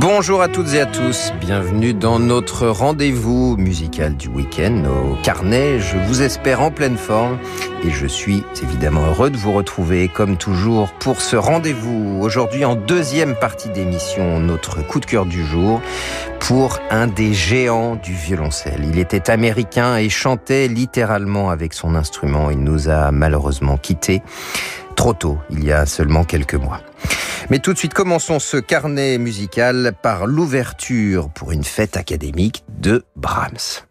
Bonjour à toutes et à tous, bienvenue dans notre rendez-vous musical du week-end au carnet. Je vous espère en pleine forme et je suis évidemment heureux de vous retrouver comme toujours pour ce rendez-vous. Aujourd'hui en deuxième partie d'émission, notre coup de cœur du jour pour un des géants du violoncelle. Il était américain et chantait littéralement avec son instrument. Il nous a malheureusement quittés trop tôt, il y a seulement quelques mois. Mais tout de suite, commençons ce carnet musical par l'ouverture pour une fête académique de Brahms.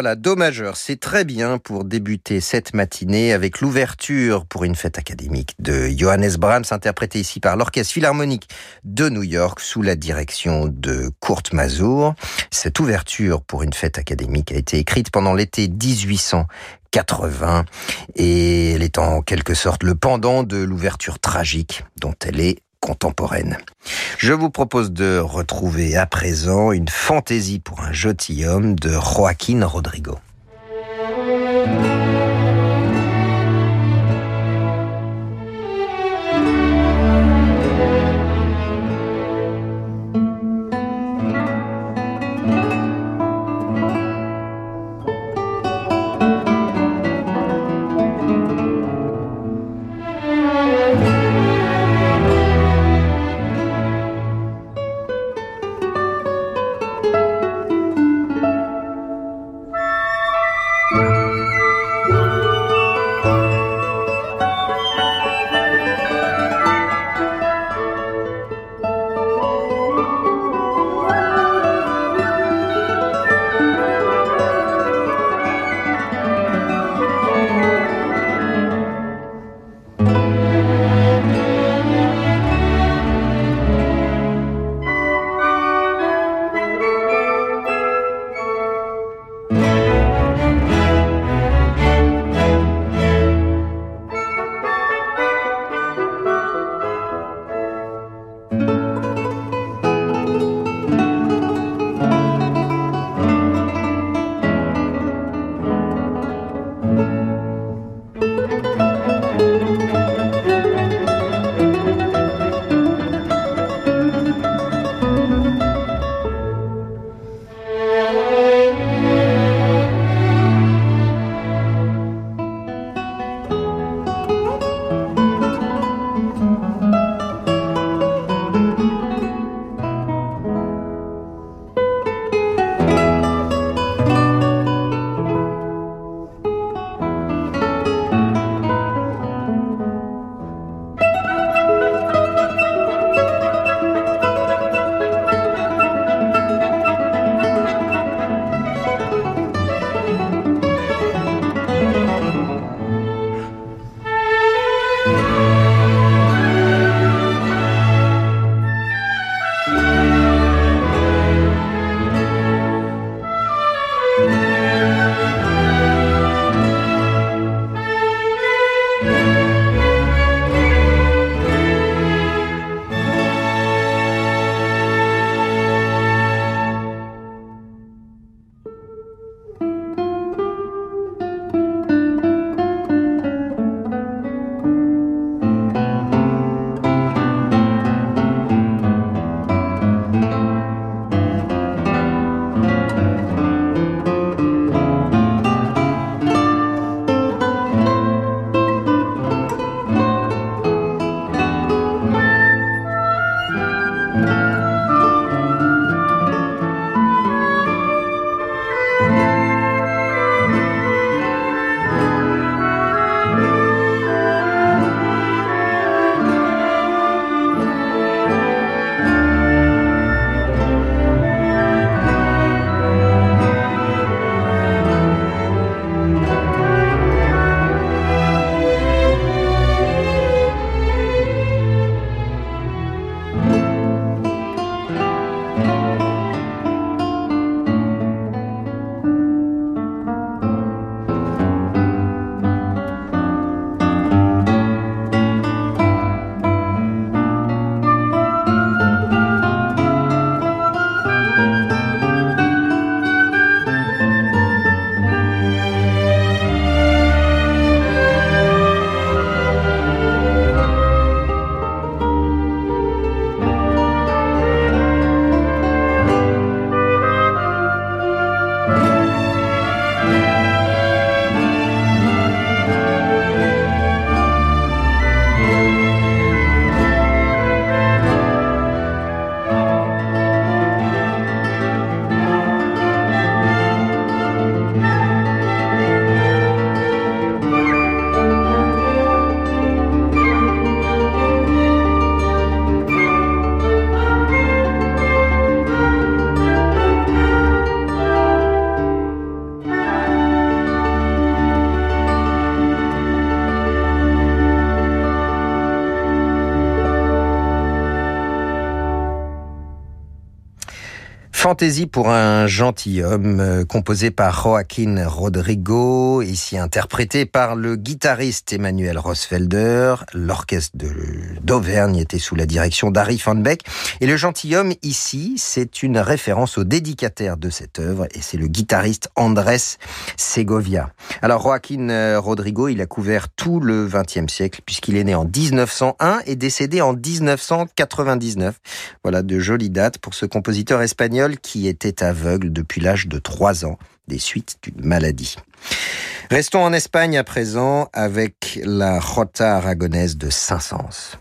Voilà, Do majeur, c'est très bien pour débuter cette matinée avec l'ouverture pour une fête académique de Johannes Brahms, interprété ici par l'Orchestre Philharmonique de New York sous la direction de Kurt Mazur. Cette ouverture pour une fête académique a été écrite pendant l'été 1880 et elle est en quelque sorte le pendant de l'ouverture tragique dont elle est contemporaine. Je vous propose de retrouver à présent une fantaisie pour un homme de Joaquin Rodrigo. Fantaisie pour un gentilhomme, euh, composé par Joaquin Rodrigo, ici interprété par le guitariste Emmanuel Rosfelder. L'orchestre d'Auvergne était sous la direction d'Harry Van Beck. Et le gentilhomme, ici, c'est une référence au dédicataire de cette œuvre, et c'est le guitariste Andrés Segovia. Alors Joaquin euh, Rodrigo, il a couvert tout le XXe siècle, puisqu'il est né en 1901 et décédé en 1999. Voilà de jolies dates pour ce compositeur espagnol qui était aveugle depuis l'âge de 3 ans des suites d'une maladie. Restons en Espagne à présent avec la Rota aragonaise de Saint-Saëns.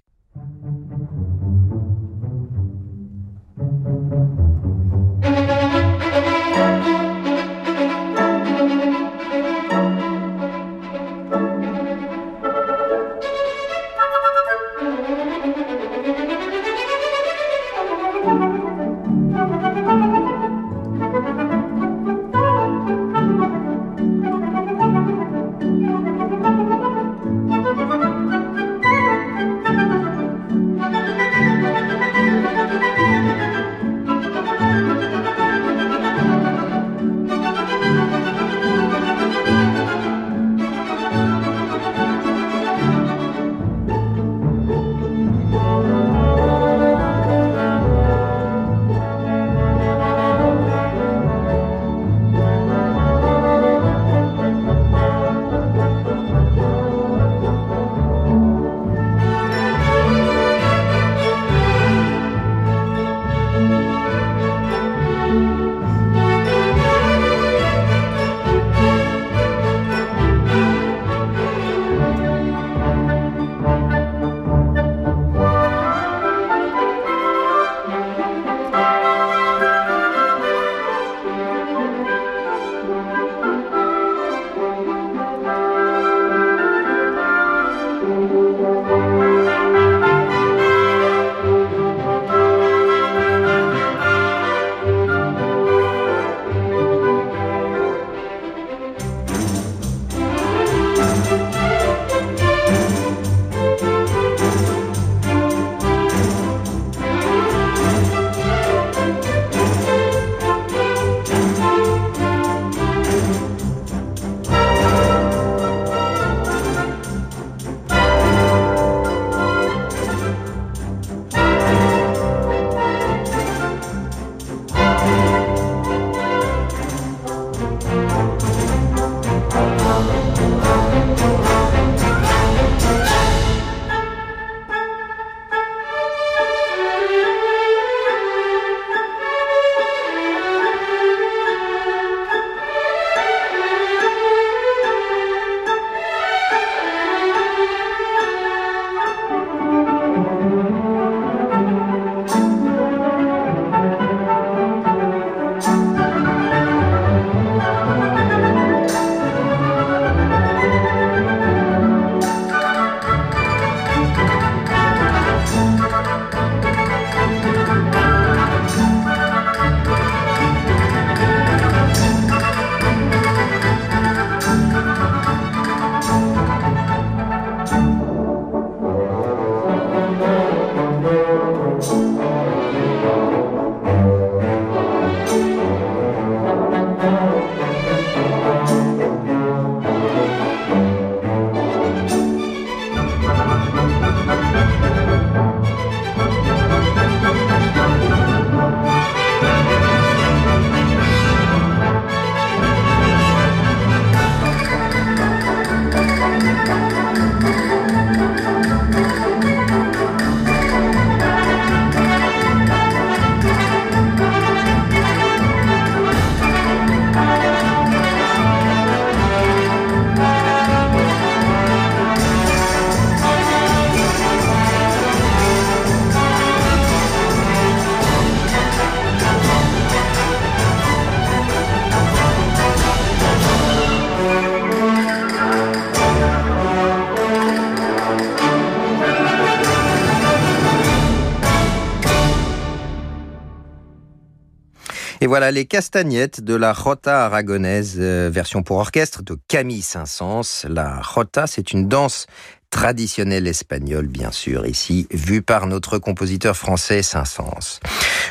Voilà les castagnettes de la Rota aragonaise, euh, version pour orchestre de Camille Saint-Saëns. La Rota, c'est une danse traditionnelle espagnole, bien sûr, ici, vue par notre compositeur français Saint-Saëns.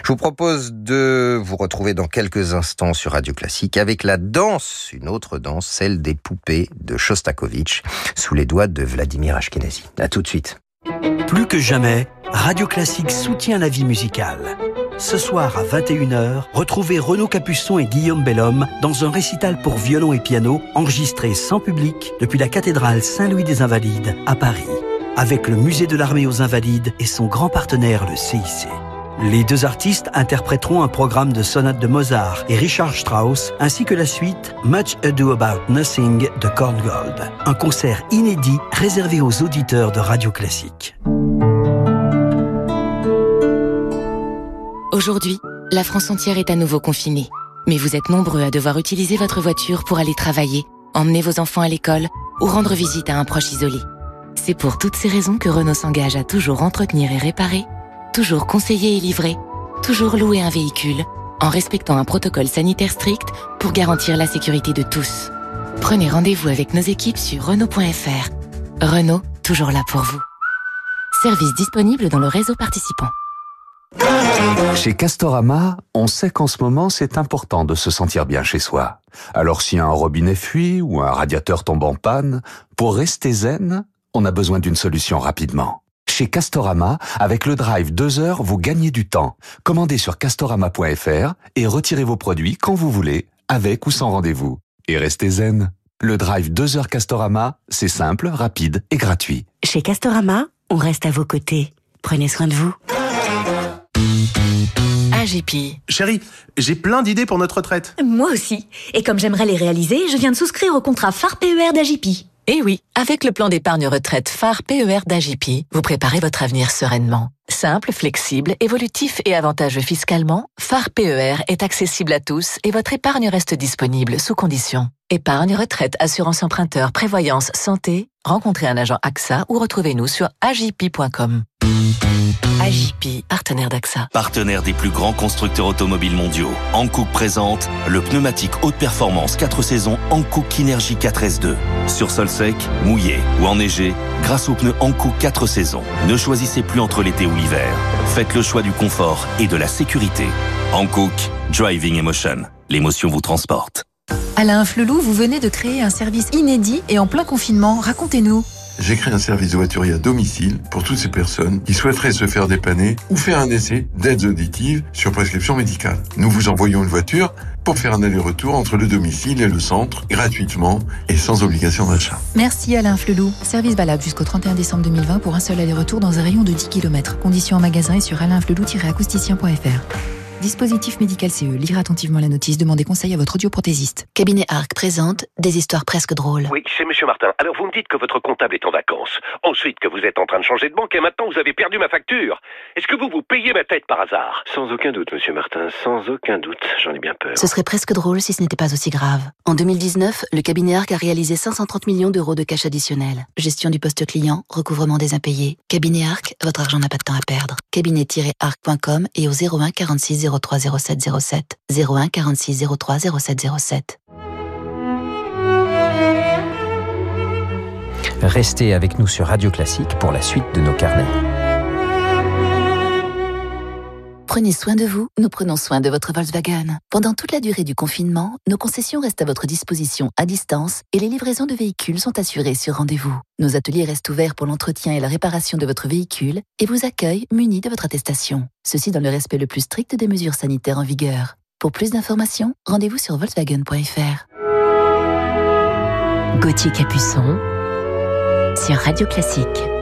Je vous propose de vous retrouver dans quelques instants sur Radio Classique avec la danse, une autre danse, celle des poupées de Shostakovich, sous les doigts de Vladimir Ashkenazi. À tout de suite. Plus que jamais, Radio Classique soutient la vie musicale. Ce soir à 21h, retrouvez Renaud Capuçon et Guillaume Bellhomme dans un récital pour violon et piano enregistré sans public depuis la cathédrale Saint-Louis des Invalides à Paris, avec le musée de l'armée aux Invalides et son grand partenaire le CIC. Les deux artistes interpréteront un programme de sonates de Mozart et Richard Strauss, ainsi que la suite Much Ado About Nothing de Korngold. Un concert inédit réservé aux auditeurs de Radio Classique. Aujourd'hui, la France entière est à nouveau confinée. Mais vous êtes nombreux à devoir utiliser votre voiture pour aller travailler, emmener vos enfants à l'école ou rendre visite à un proche isolé. C'est pour toutes ces raisons que Renault s'engage à toujours entretenir et réparer, toujours conseiller et livrer, toujours louer un véhicule, en respectant un protocole sanitaire strict pour garantir la sécurité de tous. Prenez rendez-vous avec nos équipes sur Renault.fr. Renault, toujours là pour vous. Service disponible dans le réseau participant. Chez Castorama, on sait qu'en ce moment, c'est important de se sentir bien chez soi. Alors si un robinet fuit ou un radiateur tombe en panne, pour rester zen, on a besoin d'une solution rapidement. Chez Castorama, avec le Drive 2 heures, vous gagnez du temps. Commandez sur castorama.fr et retirez vos produits quand vous voulez, avec ou sans rendez-vous. Et restez zen. Le Drive 2 heures Castorama, c'est simple, rapide et gratuit. Chez Castorama, on reste à vos côtés. Prenez soin de vous. AGP. Chérie, j'ai plein d'idées pour notre retraite. Moi aussi. Et comme j'aimerais les réaliser, je viens de souscrire au contrat phare PER d'AGP. Eh oui, avec le plan d'épargne retraite phare PER d'AGP, vous préparez votre avenir sereinement. Simple, flexible, évolutif et avantageux fiscalement, phare PER est accessible à tous et votre épargne reste disponible sous conditions. Épargne, retraite, assurance emprunteur, prévoyance, santé, rencontrez un agent AXA ou retrouvez-nous sur agip.com. AJP, partenaire d'AXA. Partenaire des plus grands constructeurs automobiles mondiaux. Hankook présente le pneumatique haute performance 4 saisons Hankook Kinergy 4S2. Sur sol sec, mouillé ou enneigé, grâce aux pneus Hankook 4 saisons. Ne choisissez plus entre l'été ou l'hiver. Faites le choix du confort et de la sécurité. Hankook, Driving Emotion. L'émotion vous transporte. Alain Flelou, vous venez de créer un service inédit et en plein confinement. Racontez-nous. J'ai créé un service de voiturier à domicile pour toutes ces personnes qui souhaiteraient se faire dépanner ou faire un essai d'aides auditives sur prescription médicale. Nous vous envoyons une voiture pour faire un aller-retour entre le domicile et le centre gratuitement et sans obligation d'achat. Merci Alain Flelou. Service valable jusqu'au 31 décembre 2020 pour un seul aller-retour dans un rayon de 10 km. Conditions en magasin et sur alainflelou-acousticien.fr. Dispositif médical CE. Lire attentivement la notice. Demandez conseil à votre audioprothésiste. Cabinet Arc présente des histoires presque drôles. Oui, c'est Monsieur Martin. Alors vous me dites que votre comptable est en vacances. Ensuite que vous êtes en train de changer de banque et maintenant vous avez perdu ma facture. Est-ce que vous vous payez ma tête par hasard? Sans aucun doute, Monsieur Martin. Sans aucun doute. J'en ai bien peur. Ce serait presque drôle si ce n'était pas aussi grave. En 2019, le cabinet Arc a réalisé 530 millions d'euros de cash additionnel. Gestion du poste client, recouvrement des impayés. Cabinet Arc, votre argent n'a pas de temps à perdre. Cabinet-arc.com et au 01 46 03 07 07 01 46 03 07 07. Restez avec nous sur Radio Classique pour la suite de nos carnets. Prenez soin de vous, nous prenons soin de votre Volkswagen. Pendant toute la durée du confinement, nos concessions restent à votre disposition à distance et les livraisons de véhicules sont assurées sur rendez-vous. Nos ateliers restent ouverts pour l'entretien et la réparation de votre véhicule et vous accueillent munis de votre attestation. Ceci dans le respect le plus strict des mesures sanitaires en vigueur. Pour plus d'informations, rendez-vous sur volkswagen.fr. Gauthier Capuçon sur Radio Classique.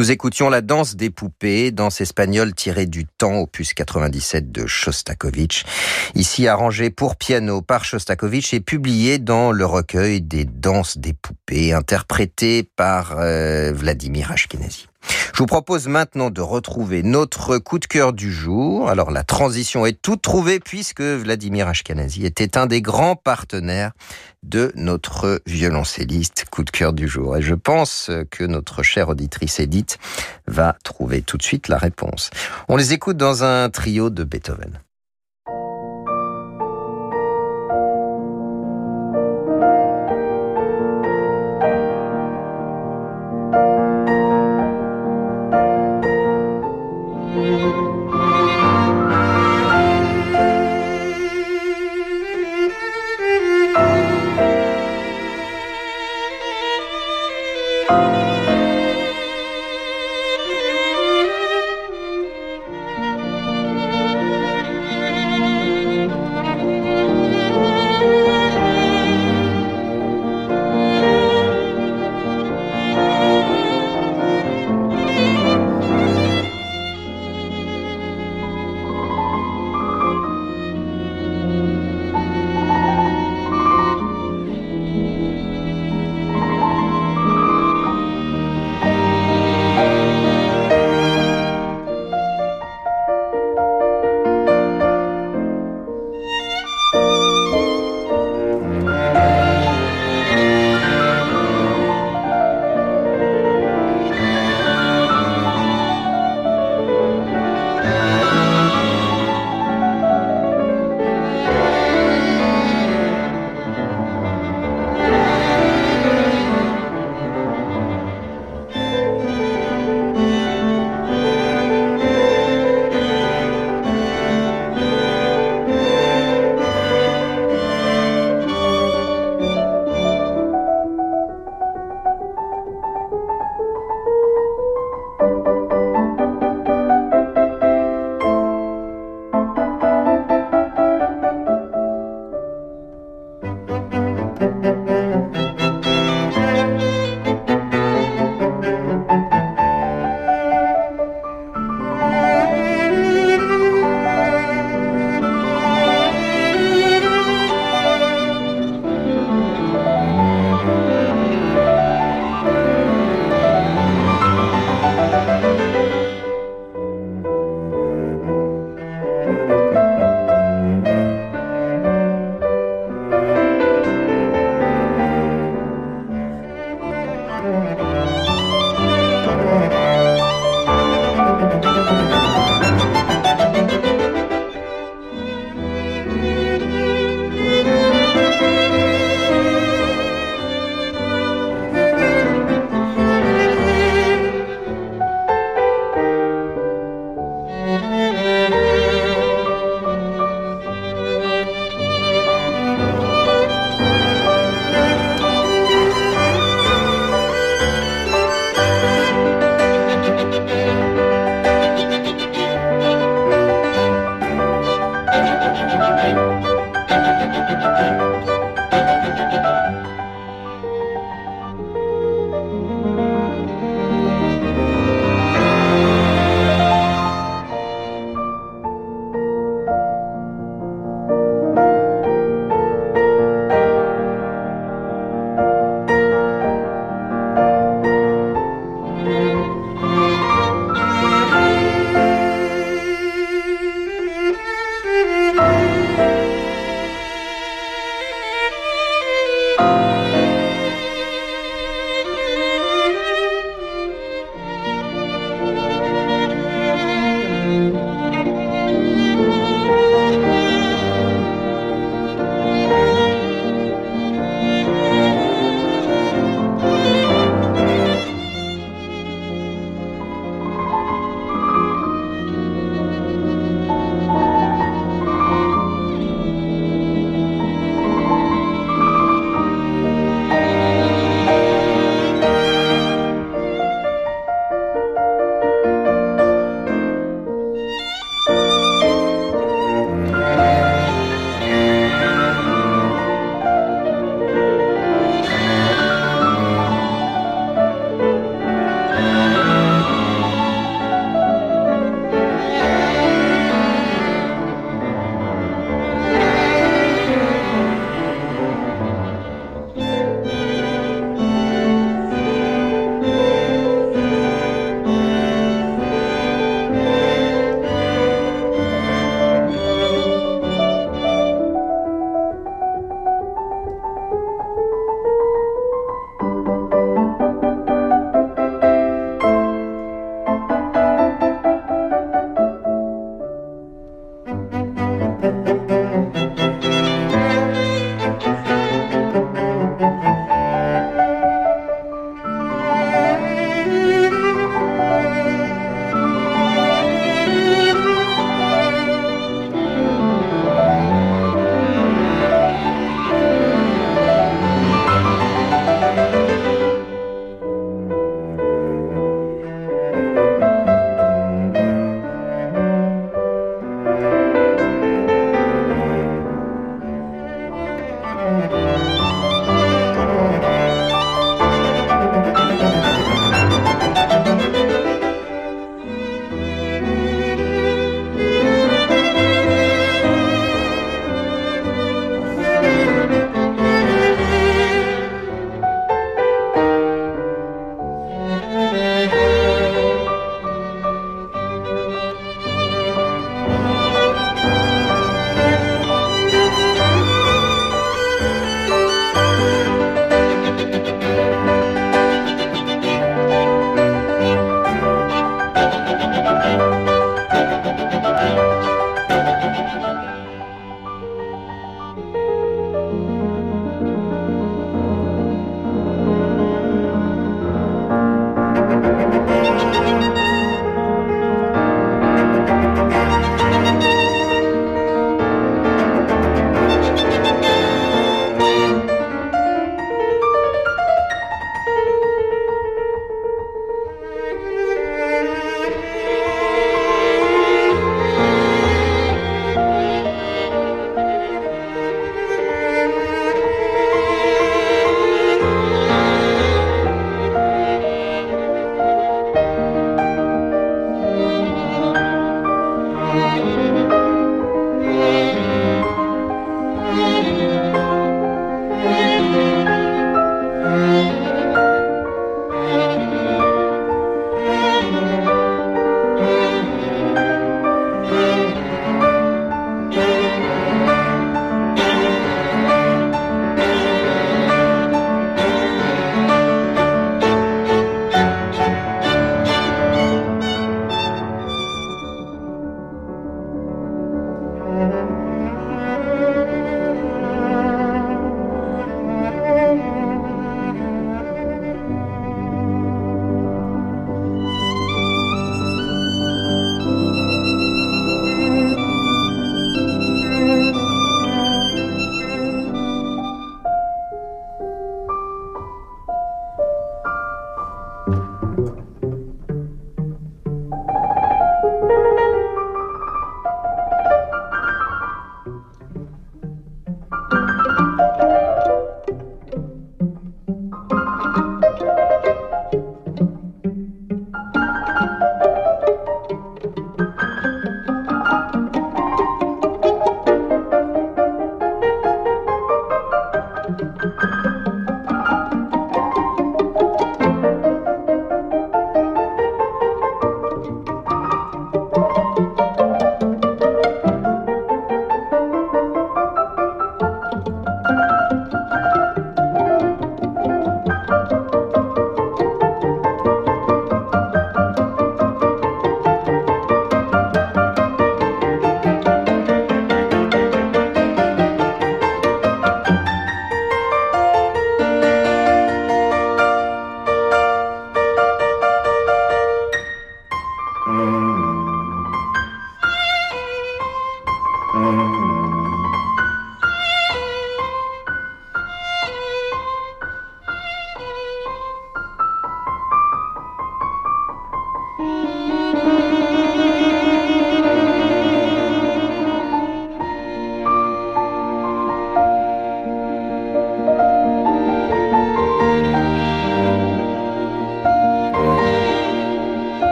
Nous écoutions la danse des poupées, danse espagnole tirée du temps, opus 97 de Shostakovich, ici arrangée pour piano par Shostakovich et publiée dans le recueil des danses des poupées, interprétée par euh, Vladimir Ashkenazi. Je vous propose maintenant de retrouver notre coup de cœur du jour. Alors la transition est toute trouvée puisque Vladimir Ashkenazi était un des grands partenaires de notre violoncelliste coup de cœur du jour. Et je pense que notre chère auditrice Edith va trouver tout de suite la réponse. On les écoute dans un trio de Beethoven.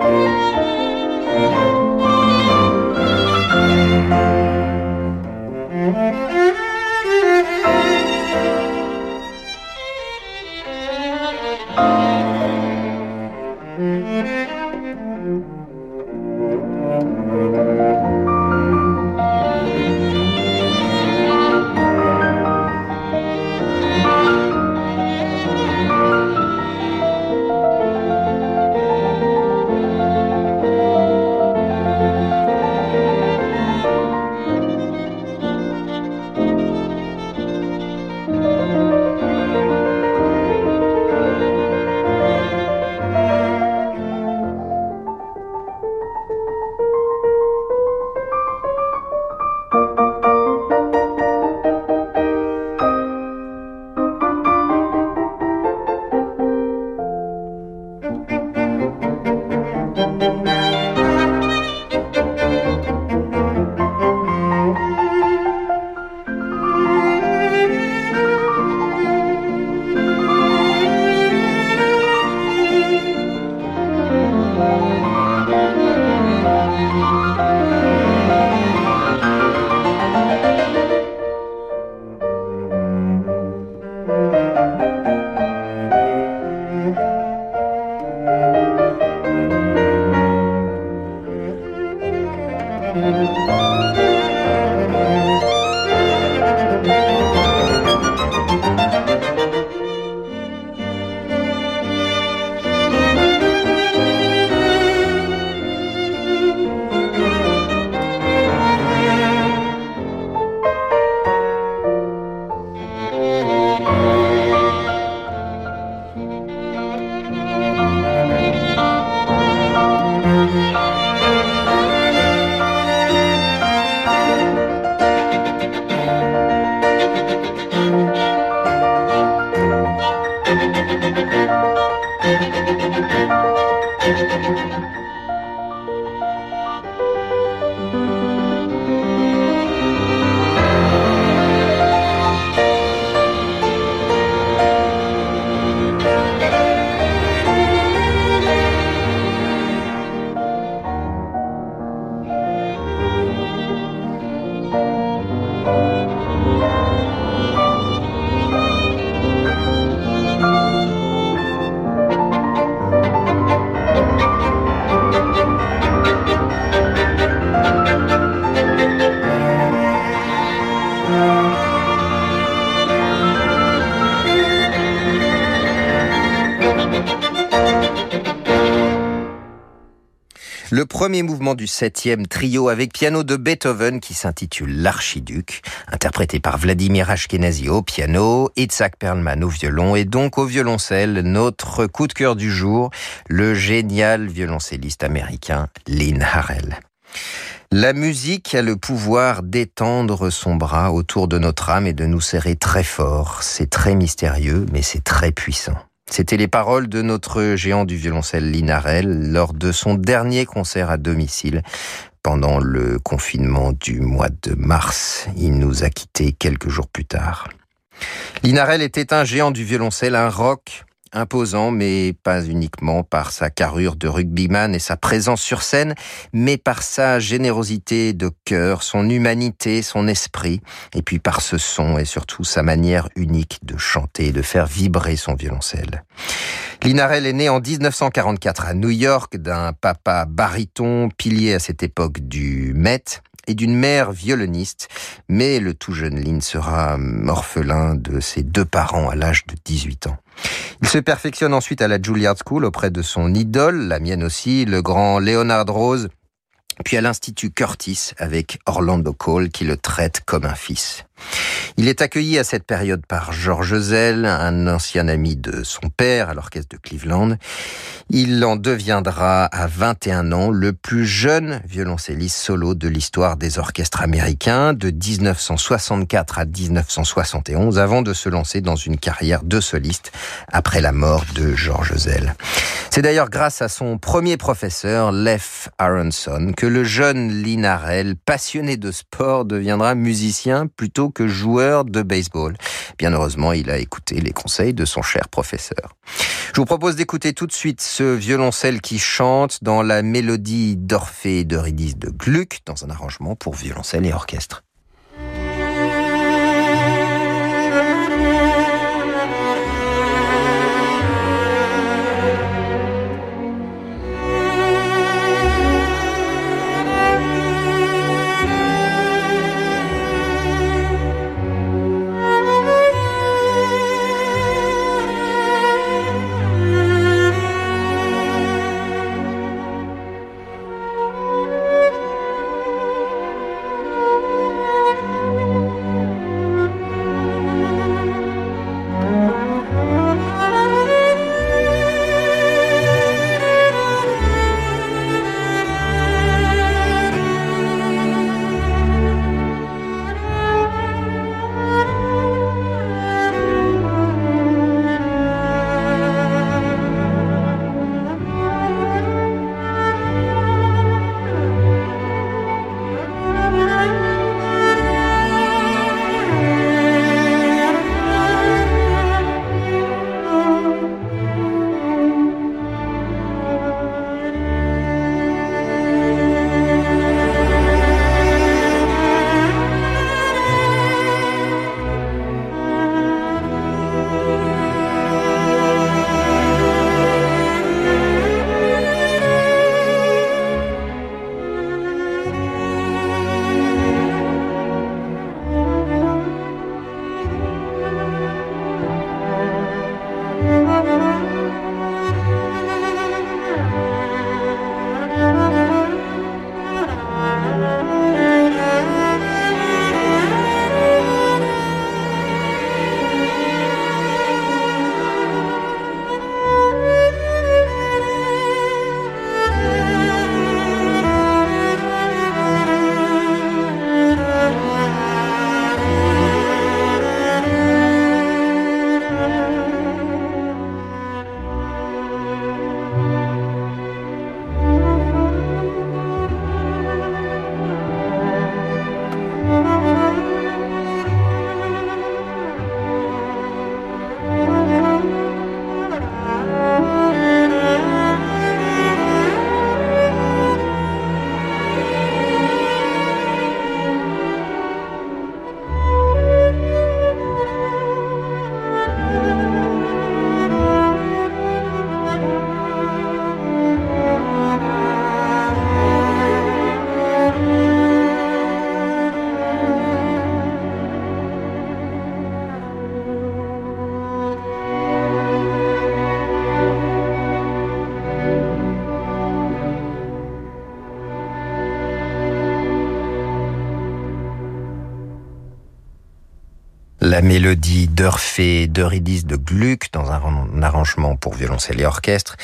Música premier mouvement du septième trio avec piano de Beethoven qui s'intitule L'Archiduc, interprété par Vladimir Ashkenazi au piano, Itzhak Perlman au violon et donc au violoncelle, notre coup de cœur du jour, le génial violoncelliste américain Lynn Harrell. La musique a le pouvoir d'étendre son bras autour de notre âme et de nous serrer très fort. C'est très mystérieux, mais c'est très puissant. C'était les paroles de notre géant du violoncelle Linarel lors de son dernier concert à domicile pendant le confinement du mois de mars. Il nous a quittés quelques jours plus tard. Linarel était un géant du violoncelle, un rock imposant, mais pas uniquement par sa carrure de rugbyman et sa présence sur scène, mais par sa générosité de cœur, son humanité, son esprit, et puis par ce son et surtout sa manière unique de chanter et de faire vibrer son violoncelle. Linarel est né en 1944 à New York d'un papa baryton, pilier à cette époque du Met, et d'une mère violoniste, mais le tout jeune Lynn sera orphelin de ses deux parents à l'âge de 18 ans. Il se perfectionne ensuite à la Juilliard School auprès de son idole, la mienne aussi, le grand Leonard Rose, puis à l'Institut Curtis avec Orlando Cole qui le traite comme un fils. Il est accueilli à cette période par George Zell, un ancien ami de son père à l'orchestre de Cleveland. Il en deviendra à 21 ans le plus jeune violoncelliste solo de l'histoire des orchestres américains de 1964 à 1971 avant de se lancer dans une carrière de soliste après la mort de George Zell. C'est d'ailleurs grâce à son premier professeur, Leif Aronson, que le jeune Linarel, passionné de sport, deviendra musicien plutôt que joueur de baseball. Bien heureusement, il a écouté les conseils de son cher professeur. Je vous propose d'écouter tout de suite ce violoncelle qui chante dans la mélodie d'Orphée d'Eurydice de Gluck dans un arrangement pour violoncelle et orchestre. La mélodie d'Urfé d'Eurydice de Gluck dans un arrangement pour violoncelle et orchestre,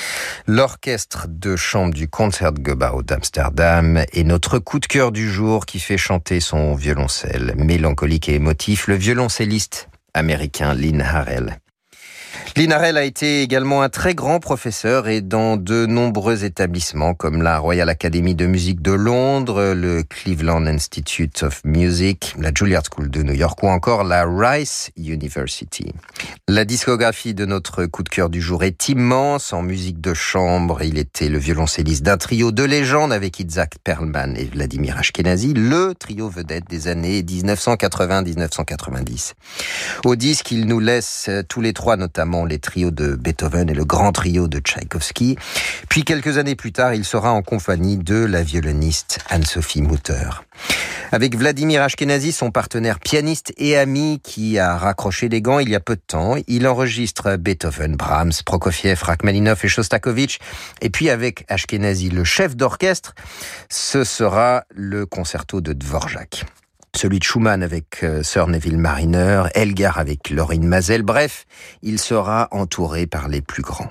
l'orchestre de chambre du Concertgebouw d'Amsterdam et notre coup de cœur du jour qui fait chanter son violoncelle mélancolique et émotif, le violoncelliste américain Lynn Harrell. Linarel a été également un très grand professeur et dans de nombreux établissements comme la Royal Academy de musique de Londres, le Cleveland Institute of Music, la Juilliard School de New York ou encore la Rice University. La discographie de notre coup de cœur du jour est immense en musique de chambre. Il était le violoncelliste d'un trio de légende avec Isaac Perlman et Vladimir Ashkenazi, le trio vedette des années 1980-1990. Au disque, il nous laisse tous les trois notamment les trios de Beethoven et le grand trio de Tchaïkovski. Puis quelques années plus tard, il sera en compagnie de la violoniste Anne-Sophie Mutter. Avec Vladimir Ashkenazi, son partenaire pianiste et ami qui a raccroché les gants il y a peu de temps, il enregistre Beethoven, Brahms, Prokofiev, Rachmaninoff et Shostakovich. Et puis avec Ashkenazi, le chef d'orchestre, ce sera le concerto de Dvorak celui de Schumann avec euh, Sir Neville Mariner, Elgar avec Laurine Mazel, bref, il sera entouré par les plus grands.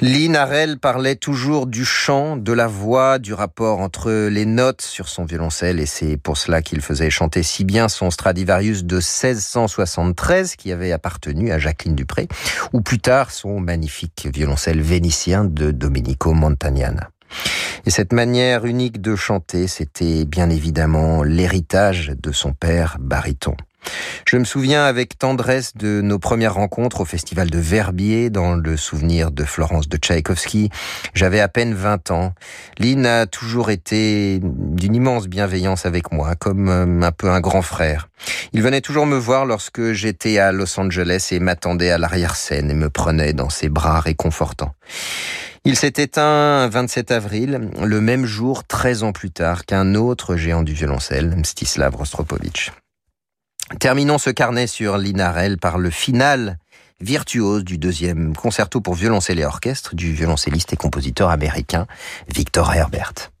Lynn Harrell parlait toujours du chant, de la voix, du rapport entre les notes sur son violoncelle et c'est pour cela qu'il faisait chanter si bien son Stradivarius de 1673 qui avait appartenu à Jacqueline Dupré ou plus tard son magnifique violoncelle vénitien de Domenico Montagnana. Et cette manière unique de chanter, c'était bien évidemment l'héritage de son père baryton. Je me souviens avec tendresse de nos premières rencontres au festival de Verbier dans le souvenir de Florence de Tchaïkovski. J'avais à peine 20 ans. Lynn a toujours été d'une immense bienveillance avec moi, comme euh, un peu un grand frère. Il venait toujours me voir lorsque j'étais à Los Angeles et m'attendait à l'arrière-scène et me prenait dans ses bras réconfortants. Il s'est éteint un 27 avril, le même jour, 13 ans plus tard, qu'un autre géant du violoncelle, Mstislav Rostropovitch. Terminons ce carnet sur Linarel par le final virtuose du deuxième concerto pour violoncelle et orchestre du violoncelliste et compositeur américain Victor Herbert.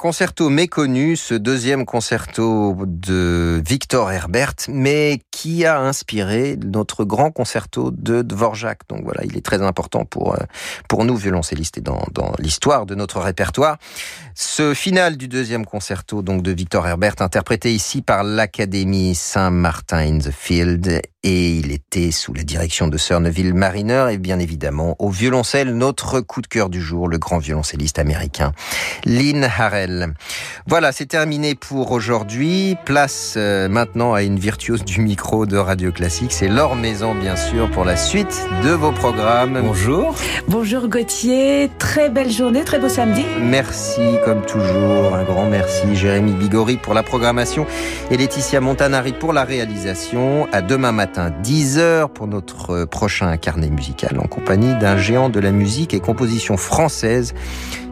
Concerto méconnu, ce deuxième concerto de Victor Herbert, mais qui a inspiré notre grand concerto de Dvorak. Donc voilà, il est très important pour, euh, pour nous, violoncellistes, et dans, dans l'histoire de notre répertoire. Ce final du deuxième concerto donc de Victor Herbert, interprété ici par l'Académie Saint-Martin in the Field, et il était sous la direction de Sir Neville Mariner, et bien évidemment au violoncelle, notre coup de cœur du jour, le grand violoncelliste américain, Lynn Harrell. Voilà, c'est terminé pour aujourd'hui. Place euh, maintenant à une virtuose du micro de Radio Classique, c'est Laure Maison bien sûr pour la suite de vos programmes. Bonjour. Bonjour Gauthier, très belle journée, très beau samedi. Merci comme toujours, un grand merci Jérémy Bigori pour la programmation et Laetitia Montanari pour la réalisation. À demain matin 10h pour notre prochain carnet musical en compagnie d'un géant de la musique et composition française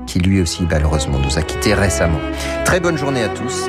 qui lui aussi malheureusement nous a quittés récemment. Très bonne journée à tous.